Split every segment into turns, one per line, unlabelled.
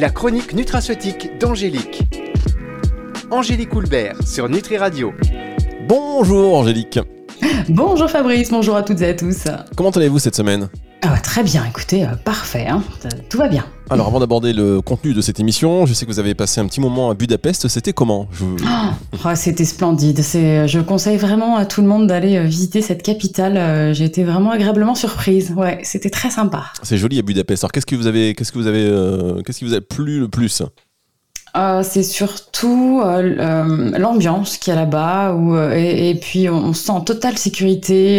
La chronique nutraceutique d'Angélique. Angélique Houlbert sur Nutri Radio.
Bonjour Angélique.
Bonjour Fabrice, bonjour à toutes et à tous.
Comment allez-vous cette semaine?
Ah Très bien, écoutez, euh, parfait, hein. tout va bien.
Alors avant d'aborder le contenu de cette émission, je sais que vous avez passé un petit moment à Budapest, c'était comment?
Oh, C'était splendide, je conseille vraiment à tout le monde d'aller euh, visiter cette capitale, euh, j'ai été vraiment agréablement surprise, ouais, c'était très sympa.
C'est joli à Budapest, alors qu'est-ce que vous avez, qu'est-ce que vous avez, qu'est-ce qui vous a plu le plus?
Euh, c'est surtout euh, euh, l'ambiance qu'il y a là-bas, et, et, puis on, se sent en totale sécurité.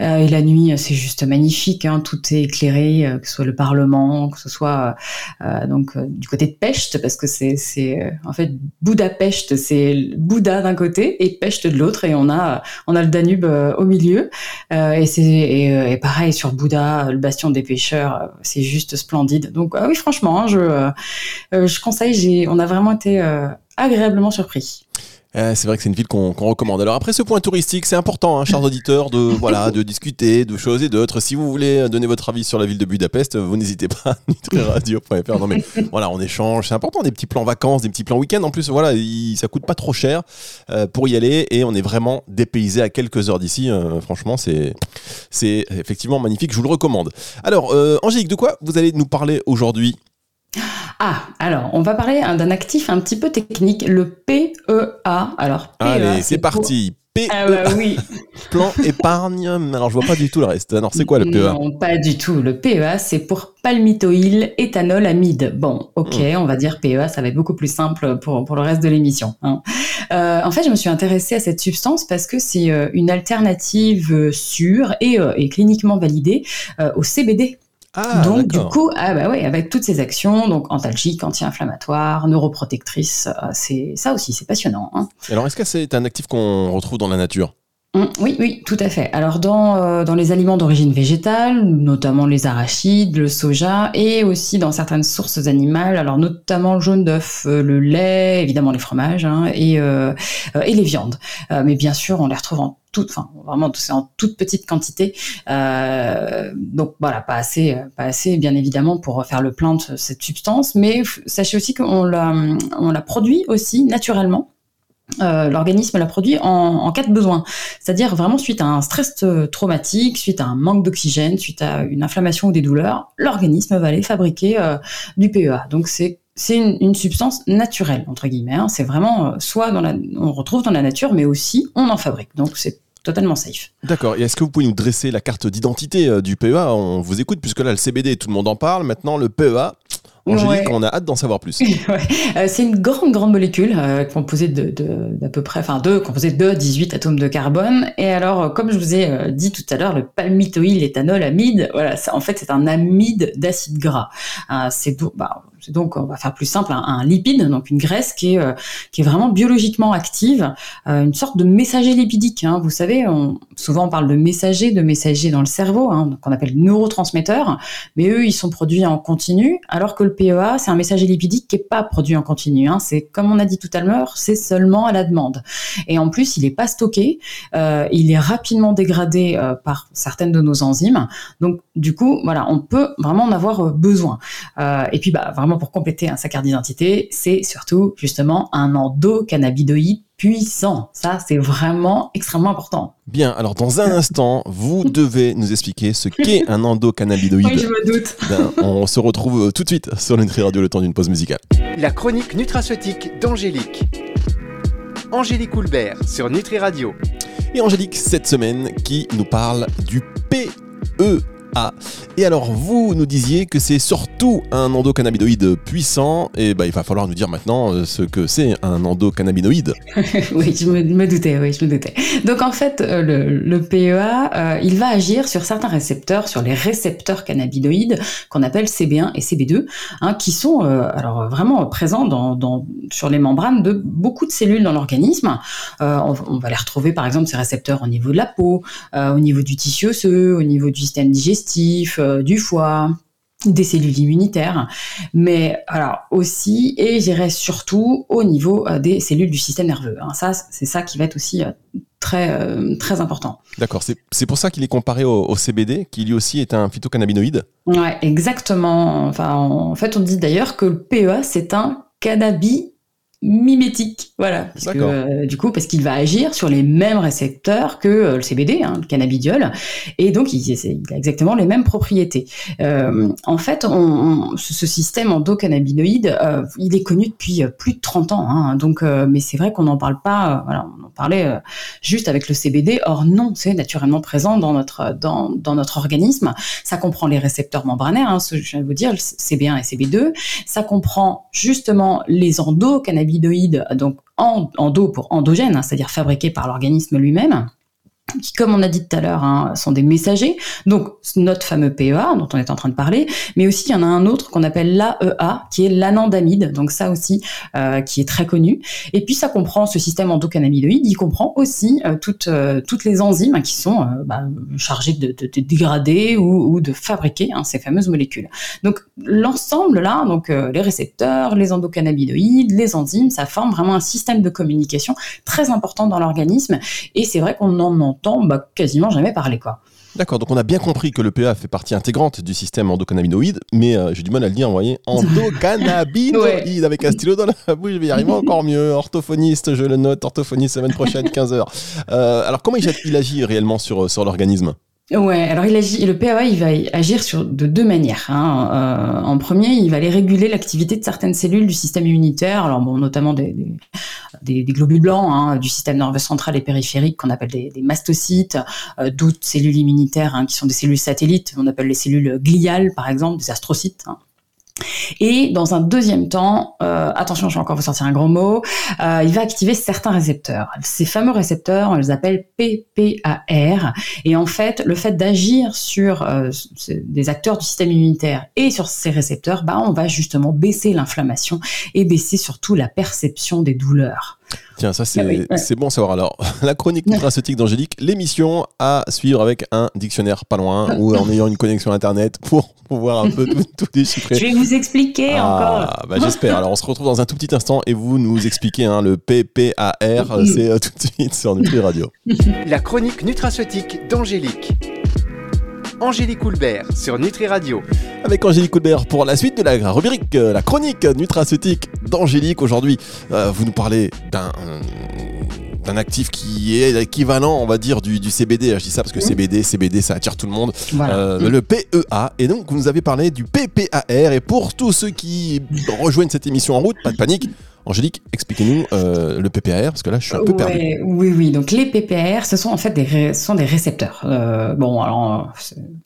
et la nuit, c'est juste magnifique. Hein, tout est éclairé, que ce soit le Parlement, que ce soit donc du côté de Pest, parce que c'est, c'est en fait Budapest, c'est Bouddha d'un côté et Pest de l'autre, et on a on a le Danube au milieu. et et, pareil sur Bouddha, le bastion des pêcheurs, c'est juste splendide. Donc oui, franchement, hein, je je conseille. J'ai on a vraiment été euh, agréablement surpris.
Euh, c'est vrai que c'est une ville qu'on recommande. Alors après ce point touristique, c'est important, hein, chers auditeurs, de voilà, de discuter de choses et d'autres. Si vous voulez donner votre avis sur la ville de Budapest, vous n'hésitez pas nutriradio.fr. Non mais voilà, on échange. C'est important, des petits plans vacances, des petits plans week-end. En plus, voilà, ça coûte pas trop cher euh, pour y aller et on est vraiment dépaysé à quelques heures d'ici. franchement, c'est c'est effectivement magnifique. Je vous le recommande. Alors, Angélique, de quoi vous allez nous parler aujourd'hui?
Ah, alors, on va parler hein, d'un actif un petit peu technique, le PEA. Alors,
PEA, Allez, c'est parti. PEA. Ah bah oui. Plan épargne. Alors, je vois pas du tout le reste. Alors, c'est quoi le PEA
Non, pas du tout. Le PEA, c'est pour palmitoïl éthanol amide. Bon, ok, hmm. on va dire PEA, ça va être beaucoup plus simple pour, pour le reste de l'émission. Hein. Euh, en fait, je me suis intéressée à cette substance parce que c'est euh, une alternative euh, sûre et, et cliniquement validée au CBD. Ah, donc du coup, ah bah ouais, avec toutes ces actions, donc antalgiques, anti-inflammatoires, neuroprotectrices, euh, c'est ça aussi, c'est passionnant. Hein.
Alors, est-ce que c'est un actif qu'on retrouve dans la nature?
Hum, oui, oui, tout à fait. Alors dans, euh, dans les aliments d'origine végétale, notamment les arachides, le soja, et aussi dans certaines sources animales, alors notamment le jaune d'œuf, euh, le lait, évidemment les fromages, hein, et, et les viandes. mais bien sûr, on les retrouve en toute, enfin vraiment c'est en toute petite quantité. Euh, donc voilà, pas assez, pas assez bien évidemment pour faire le plein de cette substance, mais sachez aussi qu'on la, on la produit aussi naturellement. Euh, l'organisme la produit en, en, cas de besoin, c'est-à-dire vraiment suite à un stress traumatique, suite à un manque d'oxygène, suite à une inflammation ou des douleurs, l'organisme va aller fabriquer euh, du PEA. Donc c'est c'est une, substance naturelle entre guillemets. Hein. C'est vraiment euh, soit dans la, on retrouve dans la nature, mais aussi on en fabrique. Donc c'est totalement safe.
D'accord. Et est-ce que vous pouvez nous dresser la carte d'identité euh, du PEA On vous écoute puisque là le CBD tout le monde en parle. Maintenant le PEA. Angélique, on a hâte d'en savoir plus.
Euh, c'est une grande, grande molécule composée de, d'à peu près, enfin de, composée de 18 atomes de carbone. Et alors, comme je vous ai dit tout à l'heure, le palmitoïl éthanol amide, voilà, en fait, c'est un amide d'acide gras. c'est bah, donc, on va faire plus simple, un, lipide, donc une graisse qui est, euh, qui est vraiment biologiquement active, euh, une sorte de messager lipidique. Hein. Vous savez, souvent on parle de messager, de messager dans le cerveau, hein, qu'on appelle neurotransmetteurs, mais eux, ils sont produits en continu, alors que le PEA, c'est un messager lipidique qui n'est pas produit en continu. Hein. C'est comme on a dit tout à l'heure, c'est seulement à la demande. Et en plus, il n'est pas stocké, euh, il est rapidement dégradé par certaines de nos enzymes. Donc, du coup, voilà, on peut vraiment en avoir besoin. et puis, bah, vraiment pour compléter un sa carte d'identité, c'est surtout justement un endocannabinoïde puissant. Ça, c'est vraiment extrêmement important.
Bien, alors dans un instant, vous devez nous expliquer ce qu'est un endocannabinoïde.
Oui, je me doute.
Ben, on se retrouve tout de suite sur Nutri Radio le temps d'une pause musicale.
La chronique nutraceutique d'Angélique. Angélique Houlbert sur Nutri Radio.
Et Angélique, cette semaine, qui nous parle du PE ah. Et alors, vous nous disiez que c'est surtout un endocannabinoïde puissant, et bah, il va falloir nous dire maintenant euh, ce que c'est un endocannabinoïde.
oui, je me, doutais, oui, je me doutais. Donc en fait, euh, le, PEA, euh, il va agir sur certains récepteurs, sur les récepteurs cannabinoïdes qu'on appelle CB1 et CB2, hein, qui sont alors vraiment présents sur les membranes de beaucoup de cellules dans l'organisme. On, va les retrouver par exemple ces récepteurs au niveau de la peau, au niveau du tissu osseux, au niveau du système digestif euh, du foie, des cellules immunitaires, mais alors aussi et j'irai surtout au niveau euh, des cellules du système nerveux. Hein. Ça, c'est ça qui va être aussi euh, très, très important.
D'accord, c'est pour ça qu'il est comparé au, au, CBD, qui lui aussi est un phytocannabinoïde?
Ouais, exactement. Enfin, en fait, on dit d'ailleurs que le PEA, c'est un cannabis mimétique, voilà. Parce que, euh, du coup, parce qu'il va agir sur les mêmes récepteurs que euh, le CBD, hein, le cannabidiol, et donc il, a exactement les mêmes propriétés. Euh, en fait, on, ce système endocannabinoïde, euh, il est connu depuis plus de 30 ans, hein, donc, mais c'est vrai qu'on n'en parle pas. voilà, on en parlait juste avec le CBD. Or non, c'est naturellement présent dans notre dans, dans notre organisme. Ça comprend les récepteurs membranaires, hein, ce que je viens de vous dire, CB1 et CB2. Ça comprend justement les endocannabinoïdes donc en, endo pour endogène, hein, c'est-à-dire fabriqué par l'organisme lui-même qui, comme on a dit tout à l'heure, hein, sont des messagers. Donc, notre fameux PEA dont on est en train de parler, mais aussi il y en a un autre qu'on appelle l'AEA, qui est l'anandamide. Donc ça aussi, euh, qui est très connu. Et puis ça comprend ce système endocannabinoïde. Il comprend aussi euh, toutes euh, toutes les enzymes qui sont bah, chargées de, de, de, dégrader ou, ou de fabriquer hein, ces fameuses molécules. Donc l'ensemble là, donc les récepteurs, les endocannabinoïdes, les enzymes, ça forme vraiment un système de communication très important dans l'organisme. Et c'est vrai qu'on en entend bah, quasiment jamais parler. quoi.
D'accord, donc on a bien compris que le PA fait partie intégrante du système endocannabinoïde, mais euh, j'ai du mal à le dire, vous voyez, endocannabinoïde avec un stylo dans la bouche, je vais y arriver encore mieux. Orthophoniste, je le note, orthophoniste semaine prochaine, 15h. Euh, alors comment il, agit réellement sur, sur l'organisme?
Ouais, alors il agit, le PAA, il va agir sur de deux manières. Hein. Euh, en premier, il va aller réguler l'activité de certaines cellules du système immunitaire, alors bon, notamment des, des, des globules blancs hein, du système nerveux central et périphérique qu'on appelle des, mastocytes, euh, d'autres cellules immunitaires hein, qui sont des cellules satellites, on appelle les cellules gliales par exemple, des astrocytes. Hein. Et dans un deuxième temps, euh, attention, je vais encore vous sortir un gros mot, euh, il va activer certains récepteurs. Ces fameux récepteurs, on les appelle PPAR. Et en fait, le fait d'agir sur euh, des acteurs du système immunitaire et sur ces récepteurs, bah, on va justement baisser l'inflammation et baisser surtout la perception des douleurs.
Tiens, ça c'est ah bon à savoir. Alors, la chronique nutraceutique d'Angélique, l'émission à suivre avec un dictionnaire pas loin ou en ayant une connexion internet pour pouvoir un peu tout, déchiffrer.
Je vais vous expliquer ah, encore.
Bah, J'espère. Alors, on se retrouve dans un tout petit instant et vous nous expliquez hein, le PPAR. c'est euh, tout de suite sur Nutri Radio.
La chronique nutraceutique d'Angélique. Angélique Coulbert sur Nutri Radio.
Avec Angélique Coulbert pour la suite de la rubrique, euh, la chronique nutraceutique d'Angélique. Aujourd'hui, euh, vous nous parlez d'un d'un actif qui est équivalent, on va dire, du, CBD. Je dis ça parce que CBD, CBD, ça attire tout le monde. Euh, le PEA. Et donc, vous nous avez parlé du PPAR. Et pour tous ceux qui rejoignent cette émission en route, pas de panique, Angélique, expliquez-nous euh, le PPAR, parce que là, je suis un peu perdu.
Oui, oui. Donc, les PPAR, ce sont en fait des, sont des récepteurs. Euh, bon, alors,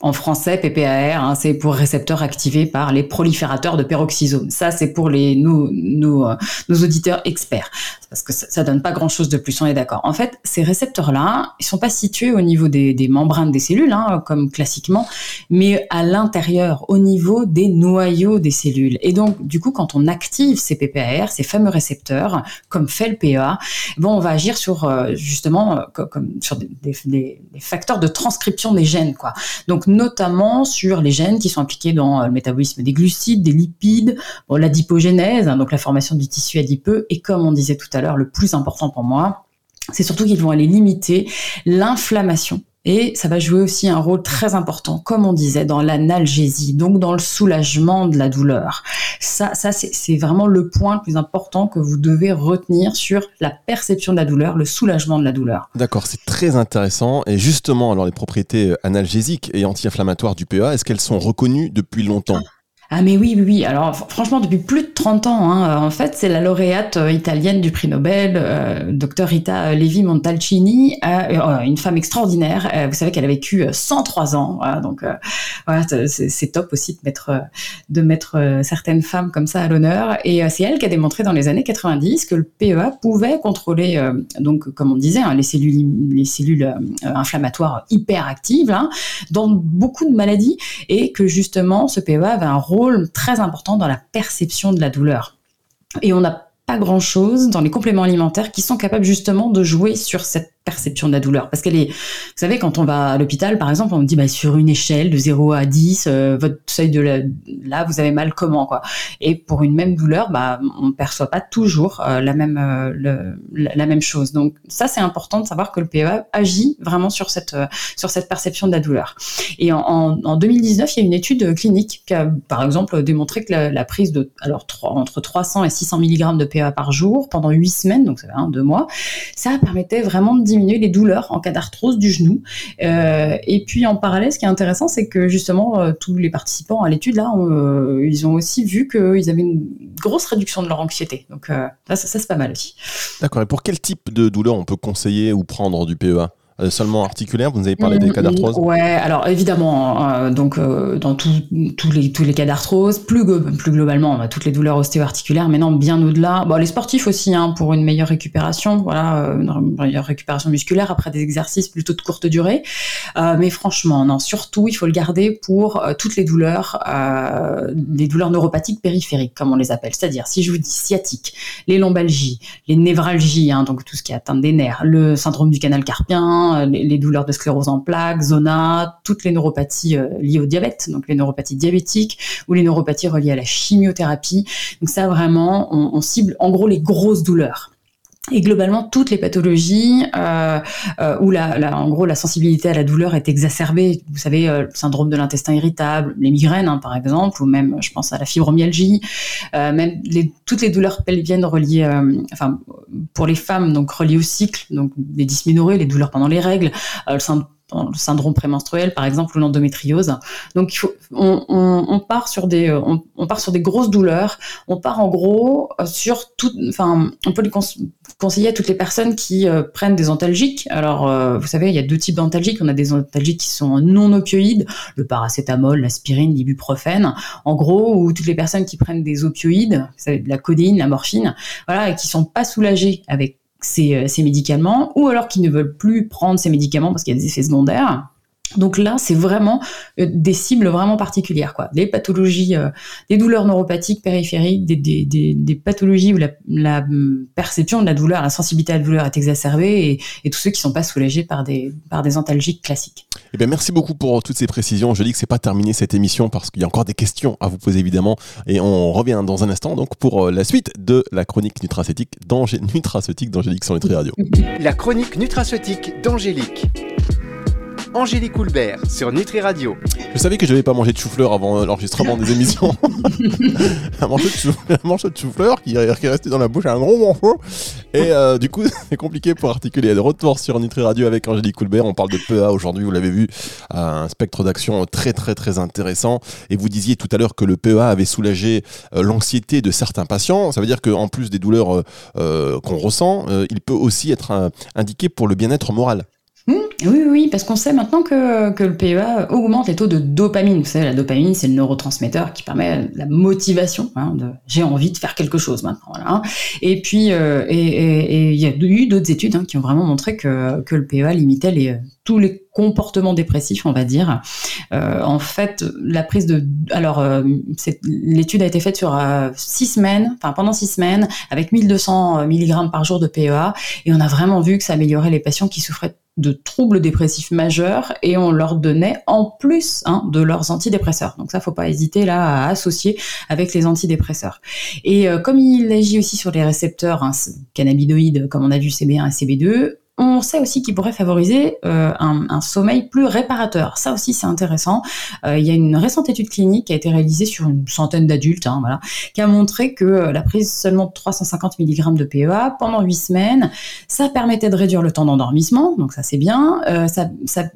en français, PPAR, hein, c'est pour récepteurs activés par les proliférateurs de peroxysome. Ça, c'est pour les, nous, nous, euh, nos auditeurs experts. Parce que ça, ça donne pas grand-chose de plus, on est d'accord. En fait, ces récepteurs-là, ils sont pas situés au niveau des, des membranes des cellules, hein, comme classiquement, mais à l'intérieur, au niveau des noyaux des cellules. Et donc, du coup, quand on active ces PPAR, ces fameux récepteurs, comme fait le PEA, bon, on va agir sur euh, justement euh, comme sur des, des, facteurs de transcription des gènes, quoi. Donc notamment sur les gènes qui sont impliqués dans euh, le métabolisme des glucides, des lipides, bon, l'adipogénèse, hein, donc la formation du tissu adipeux, et comme on disait tout à l'heure, le plus important pour moi, c'est surtout qu'ils vont aller limiter l'inflammation et ça va jouer aussi un rôle très important, comme on disait, dans l'analgésie, donc dans le soulagement de la douleur. Ça, ça c'est vraiment le point le plus important que vous devez retenir sur la perception de la douleur, le soulagement de la douleur.
D'accord, c'est très intéressant. Et justement, alors les propriétés analgésiques et anti-inflammatoires du PA, est-ce qu'elles sont reconnues depuis longtemps?
Ah mais oui, oui, oui. Alors franchement, depuis plus de 30 ans, hein, en fait, c'est la lauréate euh, italienne du prix Nobel, euh, Dr Rita Levi Montalcini, euh, une femme extraordinaire. vous savez qu'elle a vécu 103 ans, donc voilà, c'est top aussi de mettre de mettre certaines femmes comme ça à l'honneur. Et c'est elle qui a démontré dans les années 90 que le PEA pouvait contrôler, donc comme on disait, hein, les cellules les cellules inflammatoires hyper actives hein, dans beaucoup de maladies, et que justement ce PEA avait un rôle très important dans la perception de la douleur. Et on n'a pas grand-chose dans les compléments alimentaires qui sont capables justement de jouer sur cette perception de la douleur. Parce qu'elle est vous savez quand on va à l'hôpital par exemple on me dit bah sur une échelle de 0 à 10 euh, votre seuil de là vous avez mal comment quoi. Et pour une même douleur bah on perçoit pas toujours euh, la même euh, la, même chose. Donc ça c'est important de savoir que le PEA agit vraiment sur cette sur cette perception de la douleur. Et en, en, 2019 il y a une étude clinique qui a par exemple démontré que la, prise de alors 3, entre 300 et 600 mg de PEA par jour pendant 8 semaines donc ça fait un deux mois ça permettait vraiment de diminuer les douleurs en cas d'arthrose du genou. Euh, et puis en parallèle, ce qui est intéressant, c'est que justement euh, tous les participants à l'étude là, euh, ils ont aussi vu qu'ils avaient une grosse réduction de leur anxiété. Donc là, ça, ça c'est pas mal aussi.
D'accord. Et pour quel type de douleur on peut conseiller ou prendre du PEA seulement articulaire Vous nous avez parlé des cas d'arthrose
Ouais, alors évidemment, euh, donc euh, dans tous les, tous les cas d'arthrose, plus, plus globalement, on a toutes les douleurs ostéo-articulaires, mais non, bien au-delà. Bon, les sportifs aussi, hein, pour une meilleure récupération, voilà, une meilleure récupération musculaire après des exercices plutôt de courte durée. mais franchement, non, surtout, il faut le garder pour toutes les douleurs, les douleurs neuropathiques périphériques, comme on les appelle. C'est-à-dire, si je vous dis sciatique, les lombalgies, les névralgies, hein, donc tout ce qui atteint des nerfs, le syndrome du canal carpien, euh, les, douleurs de sclérose en plaques, zona, toutes les neuropathies euh, liées au diabète, donc les neuropathies diabétiques ou les neuropathies reliées à la chimiothérapie. Donc ça vraiment, on cible en gros les grosses douleurs et globalement toutes les pathologies euh, euh, où la, la, en gros la sensibilité à la douleur est exacerbée, vous savez euh, le syndrome de l'intestin irritable, les migraines hein, par exemple, ou même je pense à la fibromyalgie, euh, même les, toutes les douleurs pelviennes reliées, enfin pour les femmes donc reliées au cycle, donc les dysménorrhées, les douleurs pendant les règles, le syndrome le syndrome prémenstruel par exemple ou l'endométriose. Donc on, on, part sur des on, on, part sur des grosses douleurs. On part en gros euh, sur tout. Enfin, on peut les conseiller à toutes les personnes qui euh, prennent des antalgiques. Alors euh, vous savez, il y a deux types d'antalgiques. On a des antalgiques qui sont non opioïdes, le paracétamol, l'aspirine, l'ibuprofène. En gros, ou toutes les personnes qui prennent des opioïdes, vous savez, la codéine, la morphine, voilà, et qui sont pas soulagées avec euh, ces, médicaments, ou alors qui ne veulent plus prendre ces médicaments parce qu'il y a des effets secondaires. Donc là, c'est vraiment euh, des cibles vraiment particulières, quoi. Les pathologies, euh, des douleurs neuropathiques périphériques, des, pathologies où la, hum, perception de la douleur, la sensibilité à la douleur est exacerbée, et, tous ceux qui ne sont pas soulagés par des, par des antalgiques classiques.
Eh bien, merci beaucoup pour toutes ces précisions. Je dis que c'est pas terminé cette émission parce qu'il y a encore des questions à vous poser évidemment, et on revient dans un instant donc pour euh, la suite de la chronique nutraceutique d'Angélique d'Angélique sur Nutri Radio.
La chronique nutraceutique d'Angélique. Angélique Coulbert sur Nutri Radio.
Je savais que je n'avais pas manger de chou-fleur avant l'enregistrement des émissions. un, morceau de chou-fleur qui, est resté dans la bouche, un gros morceau. Et euh, du coup, c'est compliqué pour articuler. De retour sur Nutri Radio avec Angélique Coulbert. On parle de PEA aujourd'hui, vous l'avez vu, un spectre d'action très très très intéressant. Et vous disiez tout à l'heure que le PEA avait soulagé euh, l'anxiété de certains patients. Ça veut dire qu'en plus des douleurs euh, qu'on ressent, il peut aussi être indiqué pour le bien-être moral.
Mmh. oui, oui, parce qu'on sait maintenant que, le PEA augmente les taux de dopamine. Vous savez, la dopamine, c'est le neurotransmetteur qui permet la motivation. Hein, j'ai envie de faire quelque chose maintenant. Voilà. Et puis, euh, et il y a eu d'autres études hein, qui ont vraiment montré que, que le PEA limitait les, tous les comportements dépressifs, on va dire. Euh, en fait, la prise de, alors, euh, l'étude a été faite sur euh, six semaines, enfin pendant six semaines, avec 1200 mg par jour de PEA, et on a vraiment vu que ça améliorait les patients qui souffraient de troubles dépressifs majeurs et on leur donnait en plus hein, de leurs antidépresseurs. Donc ça, faut pas hésiter là à associer avec les antidépresseurs. Et comme il agit aussi sur les récepteurs hein, cannabinoïdes, comme on a vu CB1 et CB2, on sait aussi qu'il pourrait favoriser euh, un, sommeil plus réparateur. Ça aussi, c'est intéressant. Euh, il y a une récente étude clinique qui a été réalisée sur une centaine d'adultes, hein, voilà, qui a montré que euh, la prise seulement de 350 mg de PEA pendant 8 semaines, ça permettait de réduire le temps d'endormissement, donc ça c'est bien. ça,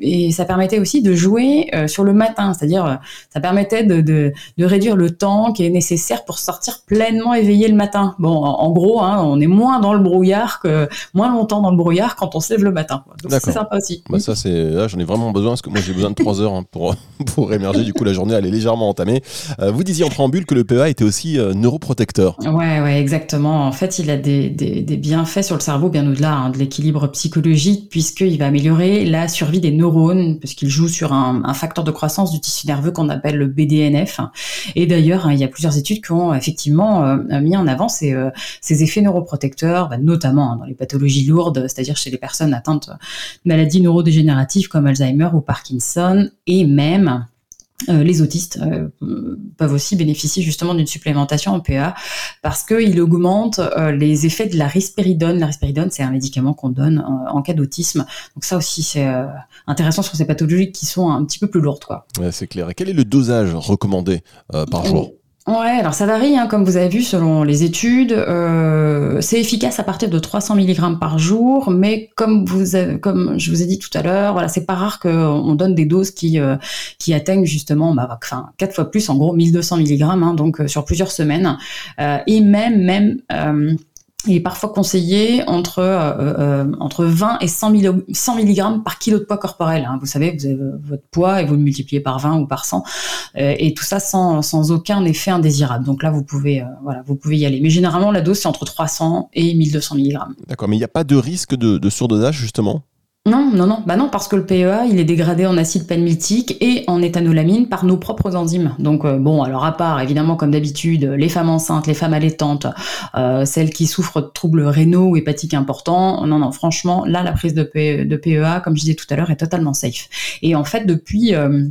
et ça permettait aussi de jouer sur le matin, c'est-à-dire ça permettait de, réduire le temps qui est nécessaire pour sortir pleinement éveillé le matin. Bon, en, gros, hein, on est moins dans le brouillard que moins longtemps dans le brouillard on se lève le matin. Donc c'est sympa aussi.
Bah, ça, c'est là, j'en ai vraiment besoin parce que moi j'ai besoin de 3 heures hein, pour, pour émerger. Du coup, la journée elle est légèrement entamée. Euh, vous disiez en préambule que le PEA était aussi euh, neuroprotecteur.
Ouais, ouais, exactement. En fait, il a des, des, des bienfaits sur le cerveau bien au-delà hein, de l'équilibre psychologique puisqu'il va améliorer la survie des neurones puisqu'il joue sur un, un, facteur de croissance du tissu nerveux qu'on appelle le BDNF. Et d'ailleurs, hein, il y a plusieurs études qui ont effectivement euh, mis en avant ces, ces effets neuroprotecteurs, bah, notamment dans les pathologies lourdes, c'est-à-dire chez les personnes atteintes de maladies neurodégénératives comme Alzheimer ou Parkinson, et même euh, les autistes euh, peuvent aussi bénéficier justement d'une supplémentation en PEA parce qu'il augmente euh, les effets de la risperidone. La risperidone, c'est un médicament qu'on donne en, cas d'autisme. Donc ça aussi, c'est intéressant sur ces pathologies qui sont un petit peu plus lourdes. Quoi.
Ouais, c'est clair. Et quel est le dosage recommandé par jour?
Ouais, alors ça varie, hein, comme vous avez vu, selon les études. Euh, c'est efficace à partir de 300 mg par jour, mais comme vous, avez, comme je vous ai dit tout à l'heure, voilà, c'est pas rare qu'on donne des doses qui euh, qui atteignent justement, bah, enfin, quatre fois plus, en gros 1200 mg, hein, donc euh, sur plusieurs semaines, euh, et même même il est parfois conseillé entre, euh, euh, entre 20 et 100, 100 mg par kilo de poids corporel. Hein. Vous savez, vous avez votre poids et vous le multipliez par 20 ou par 100, euh, et tout ça sans, sans aucun effet indésirable. Donc là, vous pouvez, euh, voilà, vous pouvez y aller. Mais généralement, la dose, c'est entre 300 et 1200 mg.
D'accord, mais il n'y a pas de risque de, de surdosage, justement?
Non, non, non, bah non, parce que le PEA, il est dégradé en acide palmitique et en éthanolamine par nos propres enzymes. Donc euh, bon, alors à part évidemment comme d'habitude, les femmes enceintes, les femmes allaitantes, euh, celles qui souffrent de troubles rénaux ou hépatiques importants, non, non, franchement, là la prise de, PEA, comme je disais tout à l'heure, est totalement safe. Et en fait, depuis euh,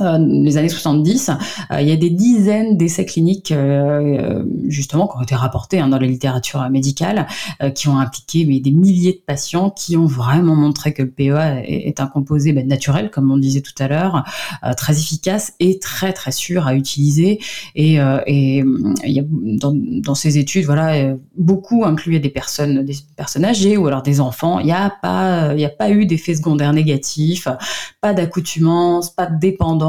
euh, les années 70, euh, il y a des dizaines d'essais cliniques euh, justement qui ont été rapportés hein, dans la littérature médicale, qui ont impliqué mais, des milliers de patients qui ont vraiment montré que le PEA est, un composé ben, naturel, comme on disait tout à l'heure, très efficace et très très sûr à utiliser. Et, et il y a, dans, ces études, voilà, beaucoup incluaient des personnes, des personnes âgées ou alors des enfants. Il n'y a pas, a pas eu d'effets secondaires négatifs, pas d'accoutumance, pas de dépendance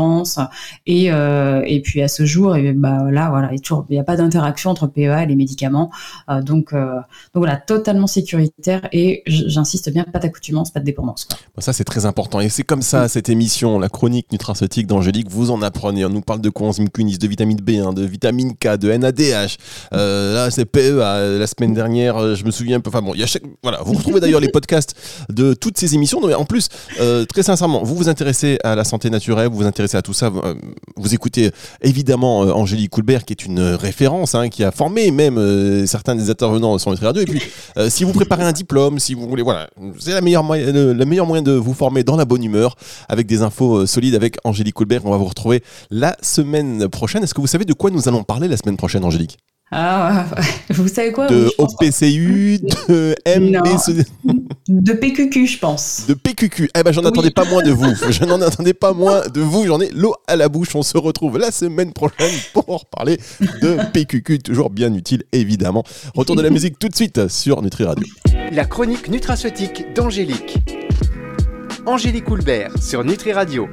et, euh, et puis à ce jour, et bah là, voilà, il n'y a pas d'interaction entre PEA et les médicaments. Euh, donc, euh, donc voilà, totalement sécuritaire et j'insiste bien, pas d'accoutumance, pas de dépendance.
ça, c'est très important. Et c'est comme ça, cette émission, la chronique nutraceutique d'Angélique, vous en apprenez. On nous parle de coenzyme Q10, de vitamine B1, de vitamine K, de NADH. là, c'est PEA. La semaine dernière, je me souviens un peu. Enfin bon, il y a chaque... voilà, vous retrouvez d'ailleurs les podcasts de toutes ces émissions. Mais en plus, très sincèrement, vous vous intéressez à la santé naturelle, vous vous intéressez à tout ça, euh, vous écoutez évidemment euh, Angélique Coulbert, qui est une référence, hein, qui a formé même euh, certains des intervenants sur Nutri Radio. Et puis, si vous préparez un diplôme, si vous voulez, voilà, c'est la meilleure moyen, le, meilleur moyen de vous former dans la bonne humeur, avec des infos solides avec Angélique Coulbert. On va vous retrouver la semaine prochaine. Est-ce que vous savez de quoi nous allons parler la semaine prochaine, Angélique?
Ah, vous savez quoi
De OPCU, de MBC...
De PQQ, je pense.
De PQQ. Eh ben, j'en attendais pas moins de vous. Je n'en attendais pas moins de vous. J'en ai l'eau à la bouche. On se retrouve la semaine prochaine pour parler de PQQ. Toujours bien utile, évidemment. Retour de la musique tout de suite sur Nutri Radio.
La chronique nutraceutique d'Angélique. Angélique Houlbert sur Nutri Radio.